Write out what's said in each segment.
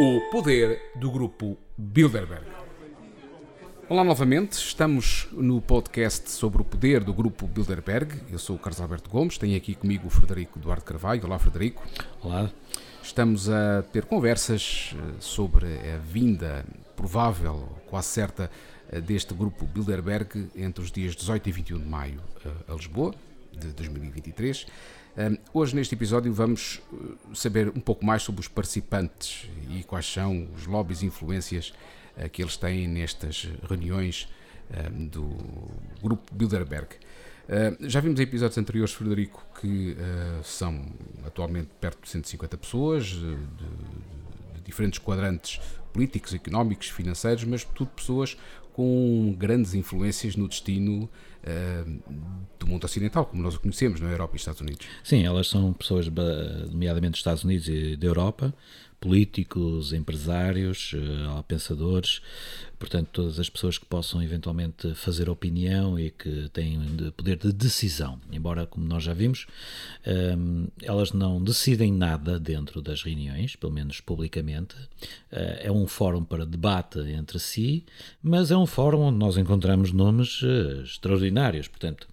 O poder do grupo Bilderberg. Olá novamente, estamos no podcast sobre o poder do grupo Bilderberg. Eu sou o Carlos Alberto Gomes, tenho aqui comigo o Frederico Eduardo Carvalho. Olá, Frederico. Olá. Estamos a ter conversas eh, sobre a vinda provável, quase certa, eh, deste grupo Bilderberg entre os dias 18 e 21 de maio eh, a Lisboa, de 2023. Hoje, neste episódio, vamos saber um pouco mais sobre os participantes e quais são os lobbies e influências que eles têm nestas reuniões do grupo Bilderberg. já vimos em episódios anteriores, Frederico, que são atualmente perto de 150 pessoas, de, de diferentes quadrantes políticos, económicos, financeiros, mas tudo pessoas com grandes influências no destino uh, do mundo ocidental, como nós o conhecemos, na Europa e Estados Unidos. Sim, elas são pessoas, nomeadamente dos Estados Unidos e da Europa, políticos, empresários, uh, pensadores, portanto, todas as pessoas que possam eventualmente fazer opinião e que têm de poder de decisão. Embora, como nós já vimos, um, elas não decidem nada dentro das reuniões, pelo menos publicamente. Uh, é um fórum para debate entre si, mas é um fórum onde nós encontramos nomes uh, extraordinários. Portanto,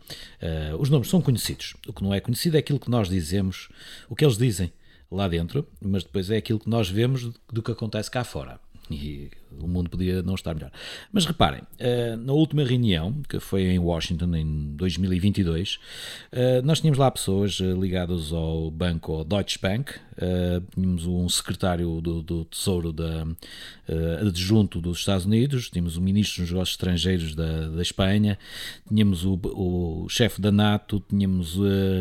os nomes são conhecidos. O que não é conhecido é aquilo que nós dizemos, o que eles dizem lá dentro, mas depois é aquilo que nós vemos do que acontece cá fora. E o mundo podia não estar melhor. Mas reparem, eh, na última reunião, que foi em Washington em 2022, eh, nós tínhamos lá pessoas eh, ligadas ao banco Deutsche Bank, tínhamos um secretário do, do Tesouro da, adjunto dos Estados Unidos, tínhamos o ministro dos negócios estrangeiros da, da Espanha, tínhamos o, o chefe da NATO, tínhamos,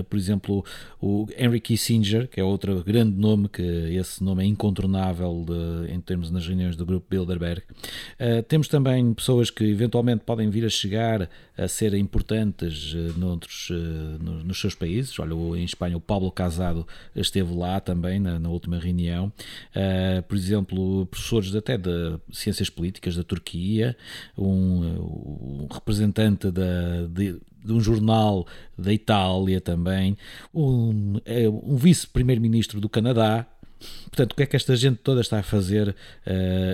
por exemplo, o Henry Kissinger, que é outro grande nome, que esse nome é incontornável de, em termos nas reuniões do grupo Bilderberg, Uh, temos também pessoas que eventualmente podem vir a chegar a ser importantes uh, noutros, uh, nos, seus países. Olha, em Espanha o Pablo Casado esteve lá também na, na última reunião. Por exemplo, professores até de ciências políticas da Turquia, um, um representante da, de, de um jornal da Itália também, um, um vice-primeiro-ministro do Canadá, Portanto, o que é que esta gente toda está a fazer uh,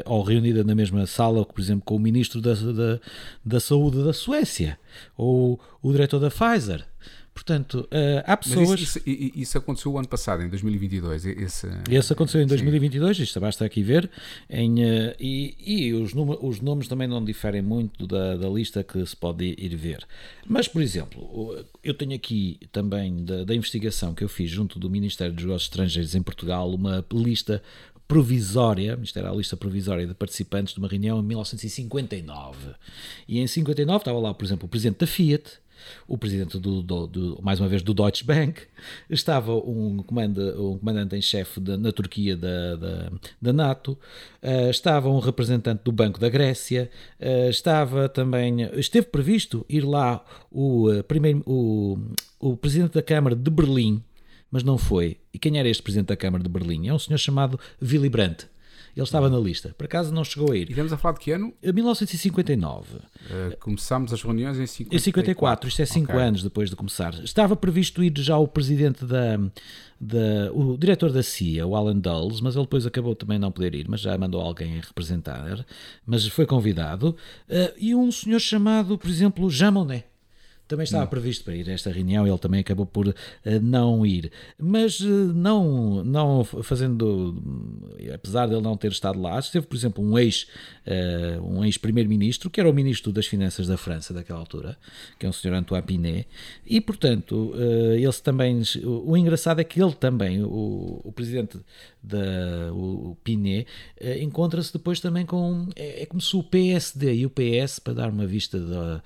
ou reunida na mesma sala, por exemplo, com o ministro da, da, da Saúde da Suécia ou o diretor da Pfizer? Portanto, uh, há pessoas. Mas isso, isso, isso, aconteceu o ano passado, em 2022. Esse, esse aconteceu em 2022, Sim. isto basta aqui ver. Em, uh, e e os, os, nomes também não diferem muito da, da, lista que se pode ir ver. Mas, por exemplo, eu tenho aqui também da, da investigação que eu fiz junto do Ministério dos Negócios Estrangeiros em Portugal uma lista provisória, isto era a lista provisória de participantes de uma reunião em 1959. E em 59 estava lá, por exemplo, o presidente da Fiat, o presidente do, do, do, mais uma vez do Deutsche Bank, estava um, um comandante em chefe na Turquia da, da, da NATO, uh, estava um representante do Banco da Grécia, uh, estava também, esteve previsto ir lá o, uh, primeiro, o, o presidente da Câmara de Berlim, mas não foi. E quem era este presidente da Câmara de Berlim? É um senhor chamado Willy Brandt. Ele estava na lista. Por acaso não chegou a ir. E estamos a falar de que ano? 1959. Uh, começámos as reuniões em 54. Em 54, isto é 5 okay. anos depois de começar. Estava previsto ir já o presidente da, da, o diretor da CIA, o Alan Dulles, mas ele depois acabou também não poder ir, mas já mandou alguém representar, mas foi convidado. Uh, e um senhor chamado, por exemplo, Jean Monnet também estava previsto para ir a esta reunião, ele também acabou por uh, não ir. Mas uh, não, não fazendo, apesar de ele não ter estado lá, esteve, por exemplo, um ex, uh, um ex-primeiro-ministro, que era o ministro das Finanças da França daquela altura, que é um senhor Antoine Pinet, e portanto, ele também, o, o, engraçado é que ele também, o, o presidente da o, Pinet, encontra-se depois também com, é, é como se o PSD e o PS, para dar uma vista da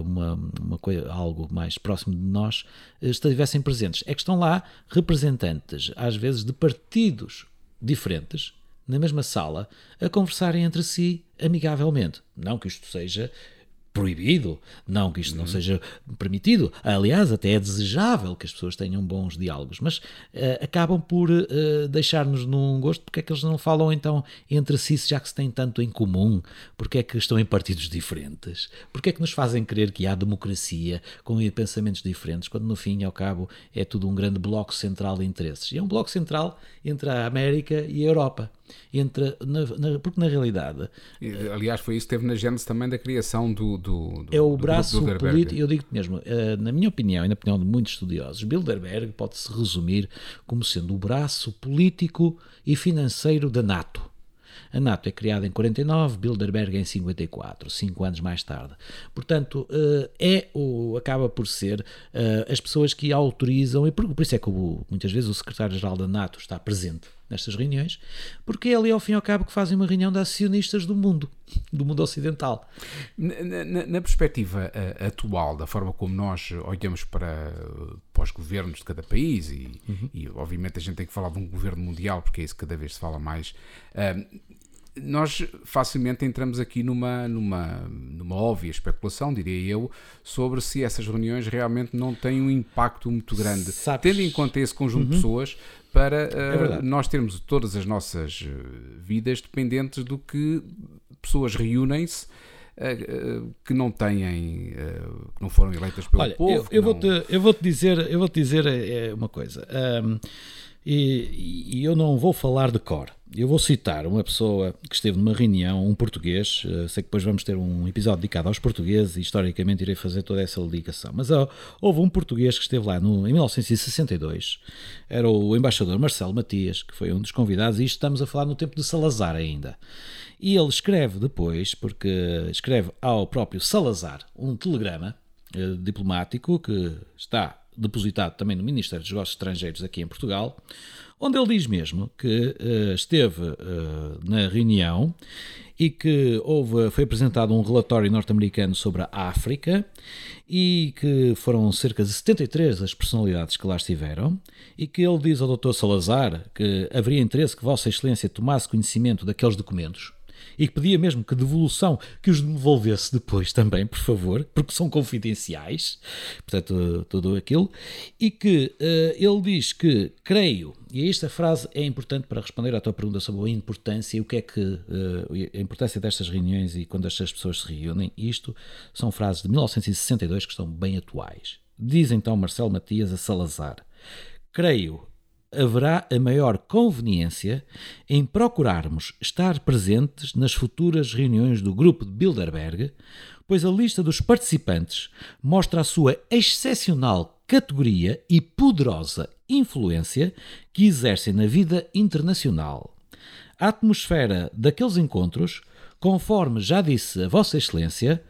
uma, uma coisa, algo mais próximo de nós, eh, estivessem presentes. É que estão lá representantes, às vezes, de partidos diferentes, na mesma sala, a conversarem entre si amigavelmente. Não que isto seja proibido, não que isto não uhum. seja permitido. Aliás, até é desejável que as pessoas tenham bons diálogos, mas uh, acabam por uh, deixar-nos num gosto porque é que eles não falam então entre si, já que se têm tanto em comum, porque é que estão em partidos diferentes, porque é que nos fazem crer que há democracia com pensamentos diferentes, quando no fim e ao cabo é tudo um grande bloco central de interesses. E é um bloco central entre a América e a Europa. Entre. Na, na, porque na realidade. Aliás, foi isso que teve na gênese também da criação do. do, do é o braço político, eu digo-te mesmo, uh, na minha opinião e na opinião de muitos estudiosos, Bilderberg pode-se resumir como sendo o braço político e financeiro da NATO. A NATO é criada em 49, Bilderberg em 54, cinco anos mais tarde. Portanto, eh, é ou acaba por ser eh, as pessoas que autorizam, e por, isso é que muitas vezes o secretário-geral da NATO está presente nestas reuniões, porque é ali ao fim e ao cabo que fazem uma reunião de acionistas do mundo, do mundo ocidental. Na, na, na perspectiva uh, atual, da forma como nós olhamos para, para os governos de cada país, e, uhum. e, obviamente a gente tem que falar de um governo mundial, porque é isso que cada vez se fala mais, uh, nós facilmente entramos aqui numa, numa, numa óbvia especulação, diria eu, sobre se essas reuniões realmente não têm um impacto muito grande, Sabes? tendo em conta esse conjunto uhum. de pessoas, para uh, é nós termos todas as nossas eh, vidas dependentes do que pessoas reúnem-se. Uh, que não têm, que não foram eleitas pelo Olha, povo. Eu, eu, não... vou -te, eu vou-te dizer, eu vou -te dizer uma coisa. Um, e, e, eu não vou falar de cor. Eu vou citar uma pessoa que esteve numa reunião, um português. Uh, sei que depois vamos ter um episódio dedicado aos portugueses e historicamente irei fazer toda essa ligação. Mas houve um português que esteve lá no, em 1962. Era o embaixador Marcelo Matias, que foi um dos convidados. E isto estamos a falar no tempo de Salazar ainda. E ele escreve depois, porque escreve ao próprio Salazar um telegrama uh, diplomático que está depositado também no Ministério dos Negócios Estrangeiros aqui em Portugal, onde ele diz mesmo que uh, esteve uh, na reunião e que houve, foi apresentado um relatório norte-americano sobre a África e que foram cerca de 73 as personalidades que lá estiveram e que ele diz ao Dr. Salazar que haveria interesse que Vossa Excelência tomasse conhecimento daqueles documentos e que pedia mesmo que devolução que os devolvesse depois também, por favor, porque são confidenciais, portanto, tudo aquilo, e que uh, ele diz que, creio, e esta frase é importante para responder à tua pergunta sobre a importância e o que é que uh, a importância destas reuniões e quando estas pessoas se reúnem, isto são frases de 1962 que estão bem atuais. Diz então Marcelo Matias a Salazar: Creio haverá a maior conveniência em procurarmos estar presentes nas futuras reuniões do grupo de Bilderberg, pois a lista dos participantes mostra a sua excepcional categoria e poderosa influência que exercem na vida internacional. A atmosfera daqueles encontros, conforme já disse a Vossa Excelência,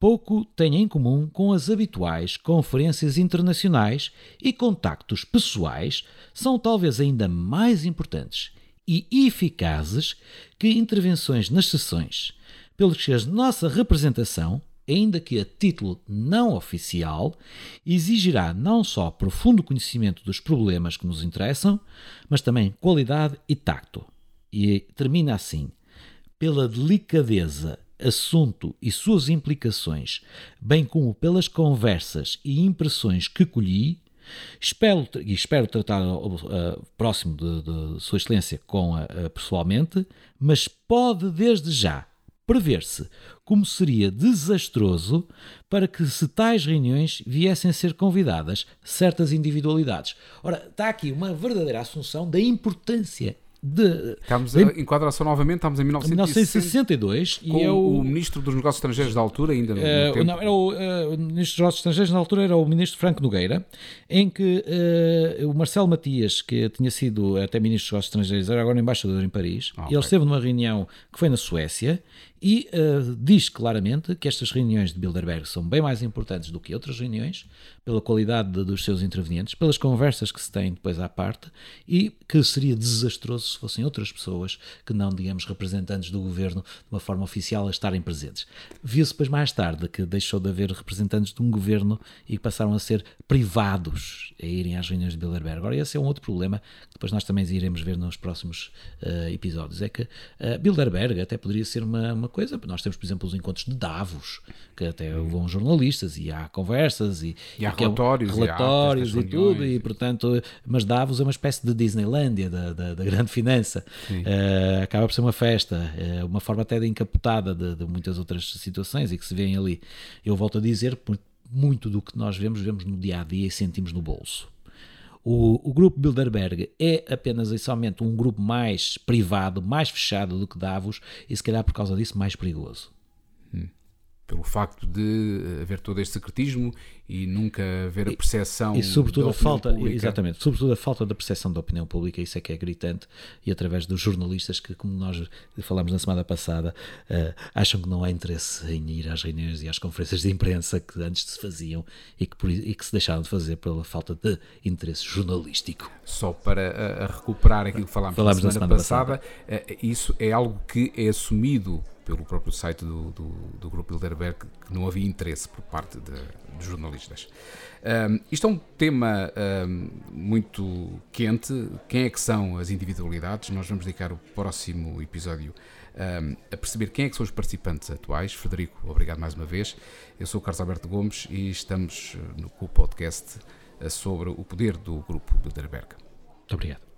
pouco tem em comum com as habituais conferências internacionais e contactos pessoais são talvez ainda mais importantes e eficazes que intervenções nas sessões, pelo que a nossa representação, ainda que a título não oficial, exigirá não só profundo conhecimento dos problemas que nos interessam, mas também qualidade e tacto. E termina assim: pela delicadeza assunto e suas implicações, bem como pelas conversas e impressões que colhi, espero, e espero tratar uh, próximo de, de, Sua Excelência com a, uh, pessoalmente, mas pode desde já prever-se como seria desastroso para que se tais reuniões viessem a ser convidadas certas individualidades. Ora, está aqui uma verdadeira assunção da importância de. Estamos a, enquadra só novamente, estamos em 1962 e é o, o, ministro dos Negócios Estrangeiros da altura, ainda no, uh, tempo. Não, era o, uh, o, ministro dos Negócios Estrangeiros na altura era o ministro Franco Nogueira, em que uh, o Marcelo Matias, que tinha sido até ministro dos Negócios Estrangeiros, era agora embaixador em Paris, ah, okay. ele esteve numa reunião que foi na Suécia e uh, diz claramente que estas reuniões de Bilderberg são bem mais importantes do que outras reuniões, pela qualidade de, dos seus intervenientes, pelas conversas que se têm depois à parte, e que seria desastroso se fossem outras pessoas que não, digamos, representantes do governo de uma forma oficial a estarem presentes. Viu-se depois mais tarde que deixou de haver representantes de um governo e passaram a ser privados a irem às reuniões de Bilderberg. Agora, esse é um outro problema que depois nós também iremos ver nos próximos uh, episódios. É que uh, Bilderberg até poderia ser uma, uma coisa. Nós temos, por exemplo, os encontros de Davos, que até vão jornalistas e há conversas e, e há relatórios, é, relatórios e, e tudo, e portanto, mas Davos é uma espécie de Disneylândia da, da, da grande finança. Uh, acaba por ser uma festa, uh, uma forma até de encapotada de, de, muitas outras situações e que se vêem ali. Eu volto a dizer, muito do que nós vemos, vemos no dia a dia e sentimos no bolso. O, o grupo Bilderberg é apenas e somente um grupo mais privado, mais fechado do que Davos e, se calhar, por causa disso, mais perigoso. Pelo facto de haver todo este secretismo e nunca haver a percepção e, e sobretudo a falta pública. exatamente sobretudo a falta da percepção da opinião pública isso é que é gritante e através dos jornalistas que como nós falámos na semana passada uh, acham que não há interesse em ir às reuniões e às conferências de imprensa que antes se faziam e que, por, e que se deixaram de fazer pela falta de interesse jornalístico só para uh, recuperar aquilo que falámos, falámos na semana, na semana passada, passada. Uh, isso é algo que é assumido pelo próprio site do, do, do Grupo Bilderberg que não havia interesse por parte de jornalistas. Um, isto é um tema um, muito quente. Quem é que são as individualidades? Nós vamos dedicar o próximo episódio um, a perceber quem é que são os participantes atuais. Frederico, obrigado mais uma vez. Eu sou o Carlos Alberto Gomes e estamos no, podcast sobre o poder do Grupo Bilderberg. Muito obrigado.